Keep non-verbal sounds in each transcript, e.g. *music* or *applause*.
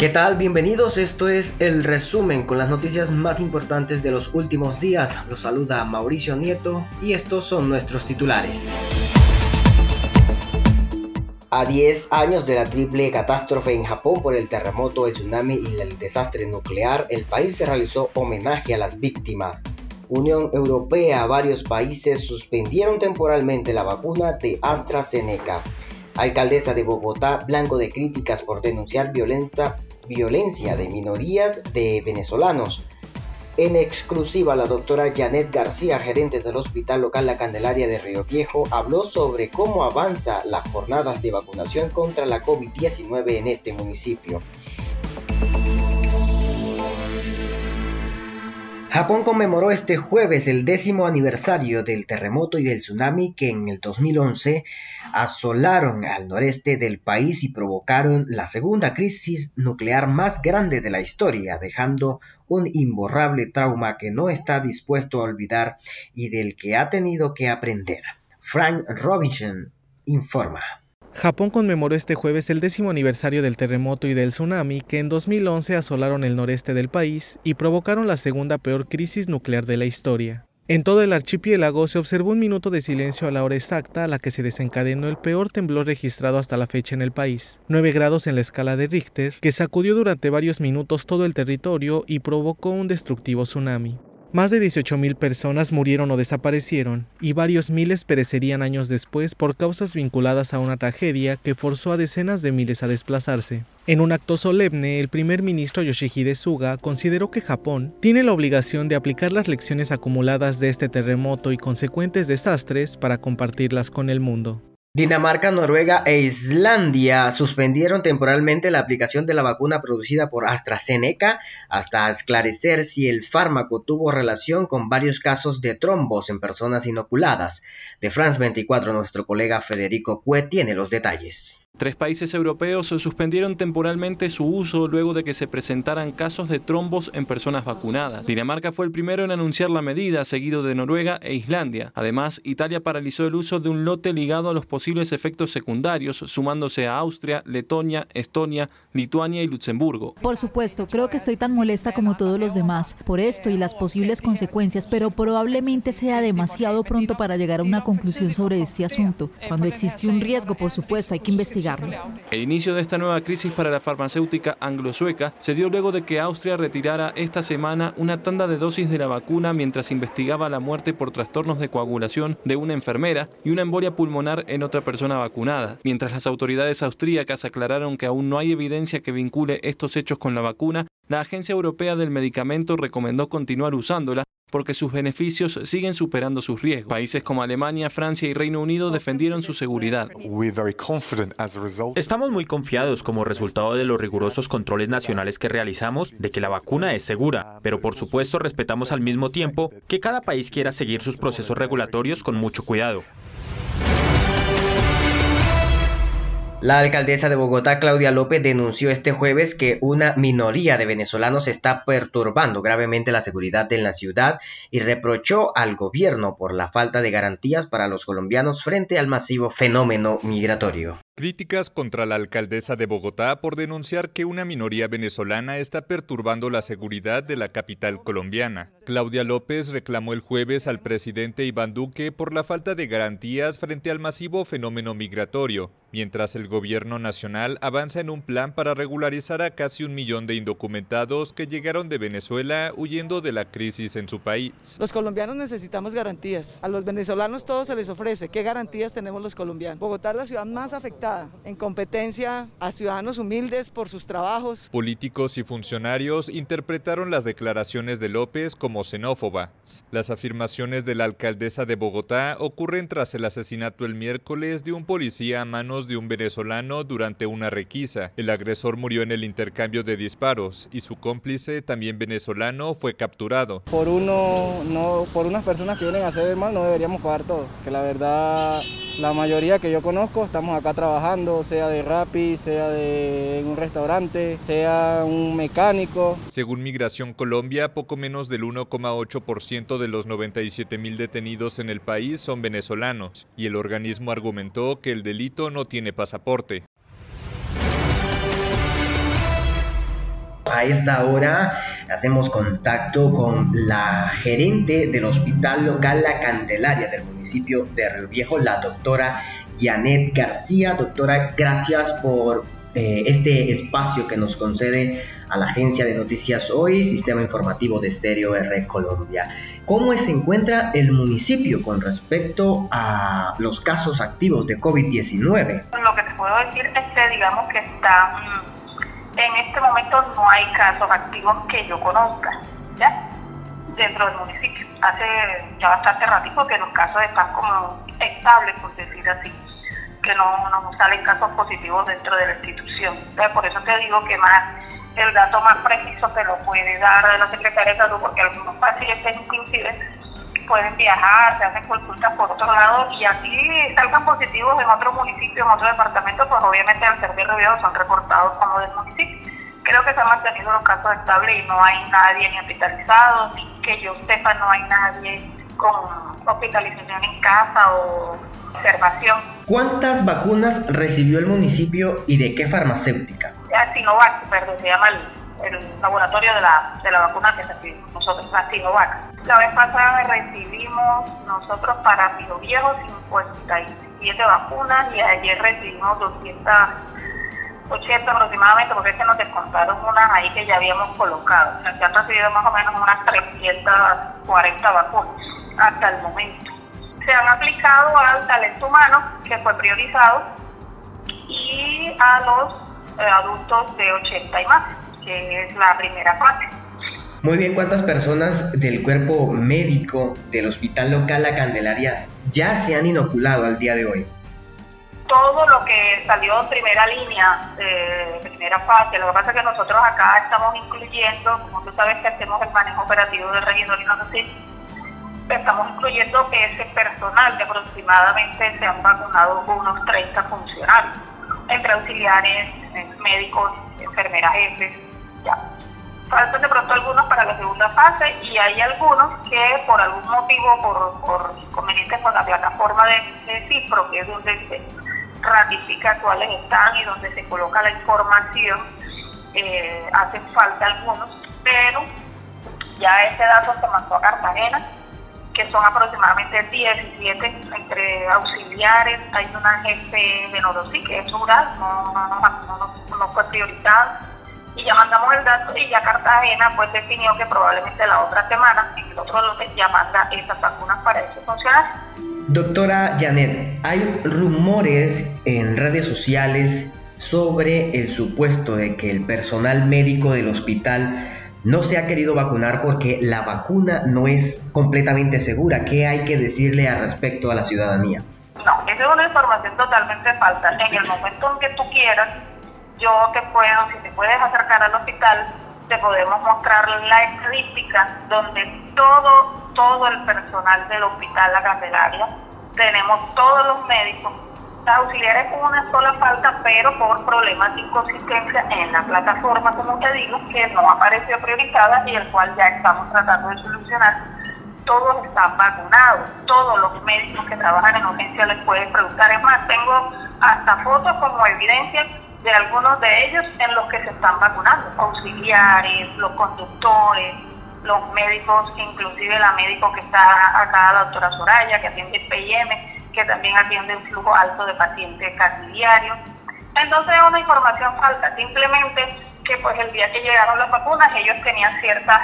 ¿Qué tal? Bienvenidos, esto es el resumen con las noticias más importantes de los últimos días. Los saluda Mauricio Nieto y estos son nuestros titulares. A 10 años de la triple catástrofe en Japón por el terremoto, el tsunami y el desastre nuclear, el país se realizó homenaje a las víctimas. Unión Europea, varios países suspendieron temporalmente la vacuna de AstraZeneca. Alcaldesa de Bogotá, blanco de críticas por denunciar violenta violencia de minorías de venezolanos. En exclusiva, la doctora Janet García, gerente del Hospital Local La Candelaria de Río Viejo, habló sobre cómo avanza las jornadas de vacunación contra la COVID-19 en este municipio. Japón conmemoró este jueves el décimo aniversario del terremoto y del tsunami que en el 2011 asolaron al noreste del país y provocaron la segunda crisis nuclear más grande de la historia, dejando un imborrable trauma que no está dispuesto a olvidar y del que ha tenido que aprender. Frank Robinson informa. Japón conmemoró este jueves el décimo aniversario del terremoto y del tsunami que en 2011 asolaron el noreste del país y provocaron la segunda peor crisis nuclear de la historia. En todo el archipiélago se observó un minuto de silencio a la hora exacta a la que se desencadenó el peor temblor registrado hasta la fecha en el país, 9 grados en la escala de Richter, que sacudió durante varios minutos todo el territorio y provocó un destructivo tsunami. Más de 18.000 personas murieron o desaparecieron, y varios miles perecerían años después por causas vinculadas a una tragedia que forzó a decenas de miles a desplazarse. En un acto solemne, el primer ministro Yoshihide Suga consideró que Japón tiene la obligación de aplicar las lecciones acumuladas de este terremoto y consecuentes desastres para compartirlas con el mundo. Dinamarca, Noruega e Islandia suspendieron temporalmente la aplicación de la vacuna producida por AstraZeneca hasta esclarecer si el fármaco tuvo relación con varios casos de trombos en personas inoculadas. De France 24, nuestro colega Federico Cue tiene los detalles. Tres países europeos suspendieron temporalmente su uso luego de que se presentaran casos de trombos en personas vacunadas. Dinamarca fue el primero en anunciar la medida, seguido de Noruega e Islandia. Además, Italia paralizó el uso de un lote ligado a los posibles efectos secundarios, sumándose a Austria, Letonia, Estonia, Lituania y Luxemburgo. Por supuesto, creo que estoy tan molesta como todos los demás por esto y las posibles consecuencias, pero probablemente sea demasiado pronto para llegar a una conclusión sobre este asunto. Cuando existe un riesgo, por supuesto, hay que investigar el inicio de esta nueva crisis para la farmacéutica anglo-sueca se dio luego de que Austria retirara esta semana una tanda de dosis de la vacuna mientras investigaba la muerte por trastornos de coagulación de una enfermera y una embolia pulmonar en otra persona vacunada. Mientras las autoridades austríacas aclararon que aún no hay evidencia que vincule estos hechos con la vacuna, la Agencia Europea del Medicamento recomendó continuar usándola porque sus beneficios siguen superando sus riesgos. Países como Alemania, Francia y Reino Unido defendieron su seguridad. Estamos muy confiados como resultado de los rigurosos controles nacionales que realizamos de que la vacuna es segura, pero por supuesto respetamos al mismo tiempo que cada país quiera seguir sus procesos regulatorios con mucho cuidado. La alcaldesa de Bogotá, Claudia López, denunció este jueves que una minoría de venezolanos está perturbando gravemente la seguridad en la ciudad y reprochó al gobierno por la falta de garantías para los colombianos frente al masivo fenómeno migratorio. Críticas contra la alcaldesa de Bogotá por denunciar que una minoría venezolana está perturbando la seguridad de la capital colombiana. Claudia López reclamó el jueves al presidente Iván Duque por la falta de garantías frente al masivo fenómeno migratorio, mientras el gobierno nacional avanza en un plan para regularizar a casi un millón de indocumentados que llegaron de Venezuela huyendo de la crisis en su país. Los colombianos necesitamos garantías. A los venezolanos todo se les ofrece. ¿Qué garantías tenemos los colombianos? Bogotá es la ciudad más afectada en competencia a ciudadanos humildes por sus trabajos. Políticos y funcionarios interpretaron las declaraciones de López como xenófoba. Las afirmaciones de la alcaldesa de Bogotá ocurren tras el asesinato el miércoles de un policía a manos de un venezolano durante una requisa. El agresor murió en el intercambio de disparos y su cómplice, también venezolano, fue capturado. Por uno, no, por unas personas que vienen a hacer el mal no deberíamos pagar todo, que la verdad la mayoría que yo conozco estamos acá trabajando, sea de Rappi, sea de un restaurante, sea un mecánico. Según Migración Colombia, poco menos del 1,8% de los 97 mil detenidos en el país son venezolanos, y el organismo argumentó que el delito no tiene pasaporte. A esta hora hacemos contacto con la gerente del Hospital Local La Candelaria del municipio de Río Viejo, la doctora Janet García. Doctora, gracias por eh, este espacio que nos concede a la agencia de noticias hoy, Sistema Informativo de Estéreo R Colombia. ¿Cómo se encuentra el municipio con respecto a los casos activos de COVID-19? Lo que te puedo decir es que digamos que está, en este momento no hay casos activos que yo conozca, ¿ya? Dentro del municipio. Hace ya bastante ratito que los casos están como estables, por decir así que no, no salen casos positivos dentro de la institución. por eso te digo que más el dato más preciso te lo puede dar la Secretaría de Salud, porque algunos pacientes inclusive pueden viajar, se hacen consultas por otro lado y así salgan positivos en otro municipio, en otro departamento, pues obviamente al ser de son reportados como del municipio. Creo que se han mantenido los casos estables y no hay nadie ni hospitalizado, ni que yo sepa no hay nadie con hospitalización en casa o observación. ¿Cuántas vacunas recibió el municipio y de qué farmacéuticas? Sinovac, perdón, se llama el, laboratorio de la, de la vacuna que recibimos nosotros, la Sinovac. La vez pasada recibimos nosotros para Piro Viejo 57 vacunas y ayer recibimos 280 aproximadamente, porque es que nos descontaron unas ahí que ya habíamos colocado. O sea, se han recibido más o menos unas 340 vacunas hasta el momento. Se han aplicado al talento humano, que fue priorizado, y a los eh, adultos de 80 y más, que es la primera fase. Muy bien, ¿cuántas personas del cuerpo médico del hospital local La Candelaria ya se han inoculado al día de hoy? Todo lo que salió en primera línea, de primera fase, lo que pasa es que nosotros acá estamos incluyendo, como tú sabes que hacemos el manejo operativo del regidor nosotros estamos incluyendo ese personal que aproximadamente se han vacunado unos 30 funcionarios, entre auxiliares, médicos, enfermeras jefes, ya. Faltan de pronto algunos para la segunda fase y hay algunos que por algún motivo, por, por inconvenientes con la plataforma de, de CIFRO, que es donde se ratifica cuáles están y donde se coloca la información, eh, hacen falta algunos, pero ya ese dato se mandó a Cartagena que son aproximadamente 17 entre auxiliares. Hay una jefe de Norosí que es rural, no, no, no, fue priorizada. Y ya mandamos el dato y ya Cartagena pues definió que probablemente la otra semana, en el otro lote, ya manda esas vacunas para ese funcionario. Doctora Janet, hay rumores en redes sociales sobre el supuesto de que el personal médico del hospital no se ha querido vacunar porque la vacuna no es completamente segura. ¿Qué hay que decirle al respecto a la ciudadanía? No, esa es una información totalmente falsa. En el momento en que tú quieras, yo te puedo, si te puedes acercar al hospital, te podemos mostrar la estadística donde todo, todo el personal del hospital La Candelaria, tenemos todos los médicos, auxiliares con una sola falta, pero por problemas de inconsistencia en la plataforma, como te digo, que no apareció priorizada y el cual ya estamos tratando de solucionar. Todos están vacunados, todos los médicos que trabajan en urgencia les pueden preguntar. Es más, tengo hasta fotos como evidencia de algunos de ellos en los que se están vacunando, auxiliares, los conductores, los médicos, inclusive la médico que está acá, la doctora Soraya, que atiende el PIM, que también atiende un flujo alto de pacientes casi. Entonces es una información falsa, simplemente que pues el día que llegaron las vacunas ellos tenían ciertas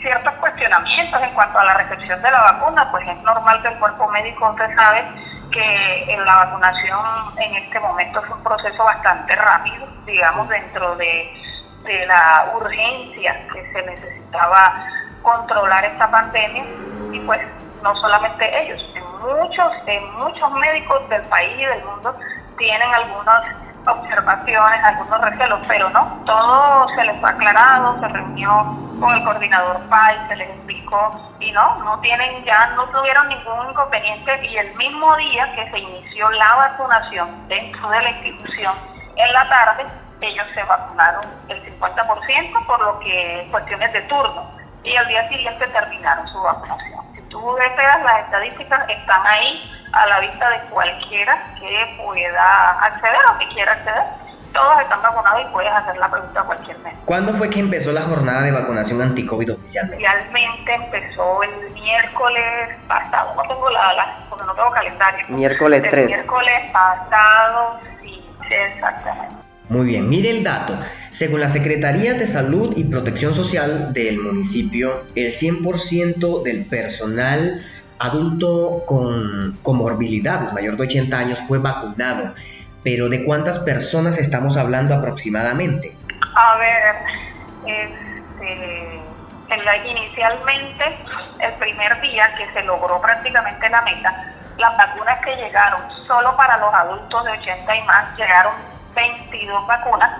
ciertos cuestionamientos en cuanto a la recepción de la vacuna, pues es normal que el cuerpo médico usted sabe que en la vacunación en este momento es un proceso bastante rápido, digamos, dentro de, de la urgencia que se necesitaba controlar esta pandemia. Y pues no solamente ellos, muchos, muchos médicos del país y del mundo tienen algunas observaciones, algunos recelos, pero no, todo se les fue aclarado, se reunió con el coordinador PAI, se les explicó y no, no tienen, ya no tuvieron ningún inconveniente y el mismo día que se inició la vacunación dentro de la institución, en la tarde, ellos se vacunaron el 50%, por lo que cuestiones de turno, y al día siguiente terminaron su vacunación. Tú deseas, las estadísticas están ahí a la vista de cualquiera que pueda acceder o que quiera acceder. Todos están vacunados y puedes hacer la pregunta a cualquier mes. ¿Cuándo fue que empezó la jornada de vacunación anti-COVID oficialmente? Oficialmente empezó el miércoles pasado, no tengo la, la porque no tengo calendario. Miércoles 3. miércoles pasado, sí, exactamente. Muy bien, mire el dato. Según la Secretaría de Salud y Protección Social del municipio, el 100% del personal adulto con comorbilidades mayor de 80 años fue vacunado. Pero ¿de cuántas personas estamos hablando aproximadamente? A ver, este, inicialmente, el primer día que se logró prácticamente la meta, las vacunas que llegaron solo para los adultos de 80 y más llegaron 22 vacunas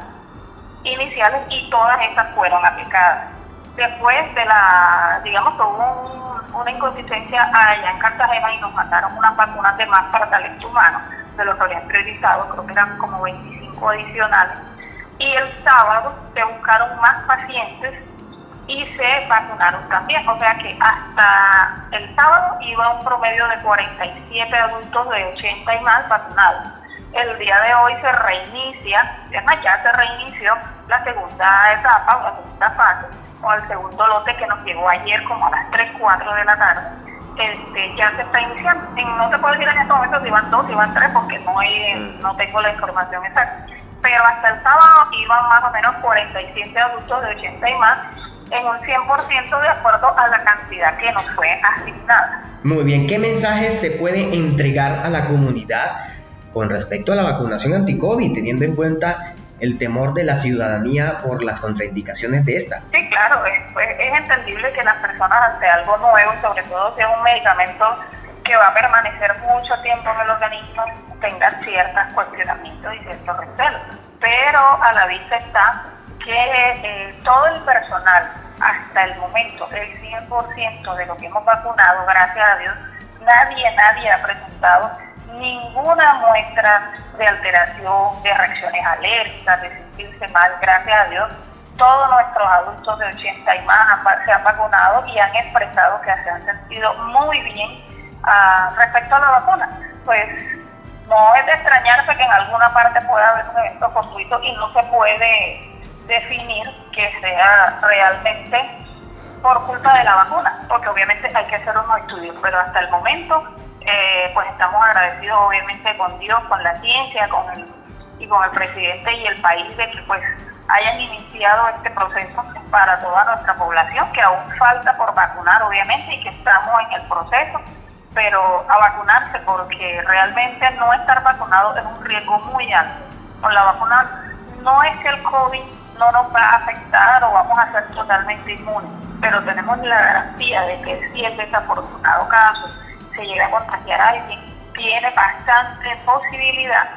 iniciales y todas estas fueron aplicadas. Después de la, digamos que hubo una inconsistencia allá en Cartagena y nos mandaron unas vacunas de más para talento humano, de los que habían priorizado, creo que eran como 25 adicionales. Y el sábado se buscaron más pacientes y se vacunaron también. O sea que hasta el sábado iba un promedio de 47 adultos de 80 y más vacunados el día de hoy se reinicia, además ya se reinició la segunda etapa o la segunda fase, o el segundo lote que nos llegó ayer como a las 3, 4 de la tarde. Este, ya se está iniciando. no te puedo decir en este momento si van dos, si van tres, porque no, hay, mm. no tengo la información exacta. Pero hasta el sábado iban más o menos 47 adultos de 80 y más en un 100% de acuerdo a la cantidad que nos fue asignada. Muy bien, ¿qué mensajes se puede entregar a la comunidad con respecto a la vacunación anti-COVID, teniendo en cuenta el temor de la ciudadanía por las contraindicaciones de esta. Sí, claro, es, pues, es entendible que las personas ante algo nuevo, sobre todo si es un medicamento que va a permanecer mucho tiempo en el organismo, tengan ciertos cuestionamientos y ciertos recelos. Pero a la vista está que eh, todo el personal, hasta el momento, el 100% de lo que hemos vacunado, gracias a Dios, nadie, nadie ha presentado ninguna muestra de alteración, de reacciones alérgicas, de sentirse mal, gracias a Dios. Todos nuestros adultos de 80 y más se han vacunado y han expresado que se han sentido muy bien ah, respecto a la vacuna. Pues no es de extrañarse que en alguna parte pueda haber un evento fortuito y no se puede definir que sea realmente por culpa de la vacuna, porque obviamente hay que hacer unos estudios, pero hasta el momento eh, pues estamos agradecidos obviamente con Dios, con la ciencia, con el, y con el presidente y el país de que pues hayan iniciado este proceso para toda nuestra población, que aún falta por vacunar obviamente y que estamos en el proceso, pero a vacunarse porque realmente no estar vacunado es un riesgo muy alto. Con la vacuna no es que el COVID no nos va a afectar o vamos a ser totalmente inmunes, pero tenemos la garantía de que si es desafortunado caso se llega a contagiar a alguien, tiene bastante posibilidad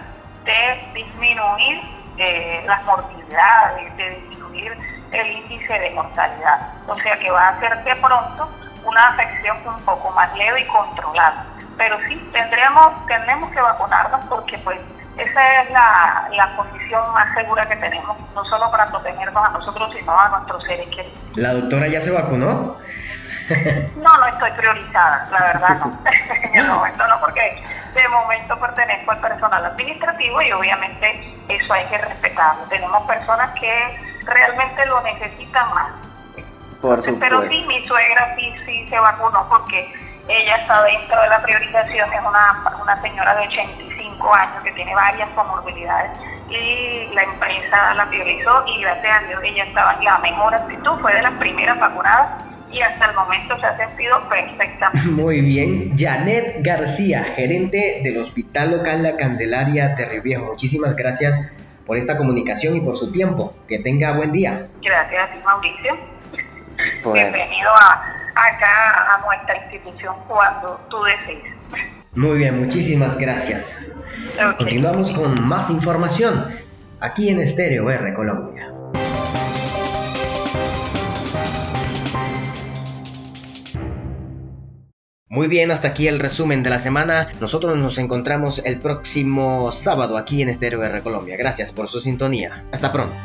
de disminuir eh, las morbilidades, de disminuir el índice de mortalidad. O sea que va a ser de pronto una afección un poco más leve y controlada. Pero sí, tendríamos, tenemos que vacunarnos porque pues esa es la, la condición más segura que tenemos, no solo para protegernos a nosotros, sino a nuestros seres queridos. ¿La doctora ya se vacunó? No, no estoy priorizada, la verdad no. *laughs* en el momento no, porque de momento pertenezco al personal administrativo y obviamente eso hay que respetarlo. Tenemos personas que realmente lo necesitan más. Por Pero sí, mi suegra sí, sí se vacunó porque ella está dentro de la priorización, es una, una señora de 85 años que tiene varias comorbilidades y la empresa la priorizó y gracias a Dios ella estaba en la mejor actitud, fue de las primeras vacunadas y hasta el momento se ha sentido perfecta. *laughs* Muy bien. Janet García, gerente del Hospital Local La Candelaria de Río Viejo. Muchísimas gracias por esta comunicación y por su tiempo. Que tenga buen día. Gracias a ti, Mauricio. Bienvenido a, acá a nuestra institución cuando tú desees. Muy bien, muchísimas gracias. Continuamos con más información aquí en Estéreo R Colombia. Muy bien, hasta aquí el resumen de la semana. Nosotros nos encontramos el próximo sábado aquí en Estéreo R Colombia. Gracias por su sintonía. Hasta pronto.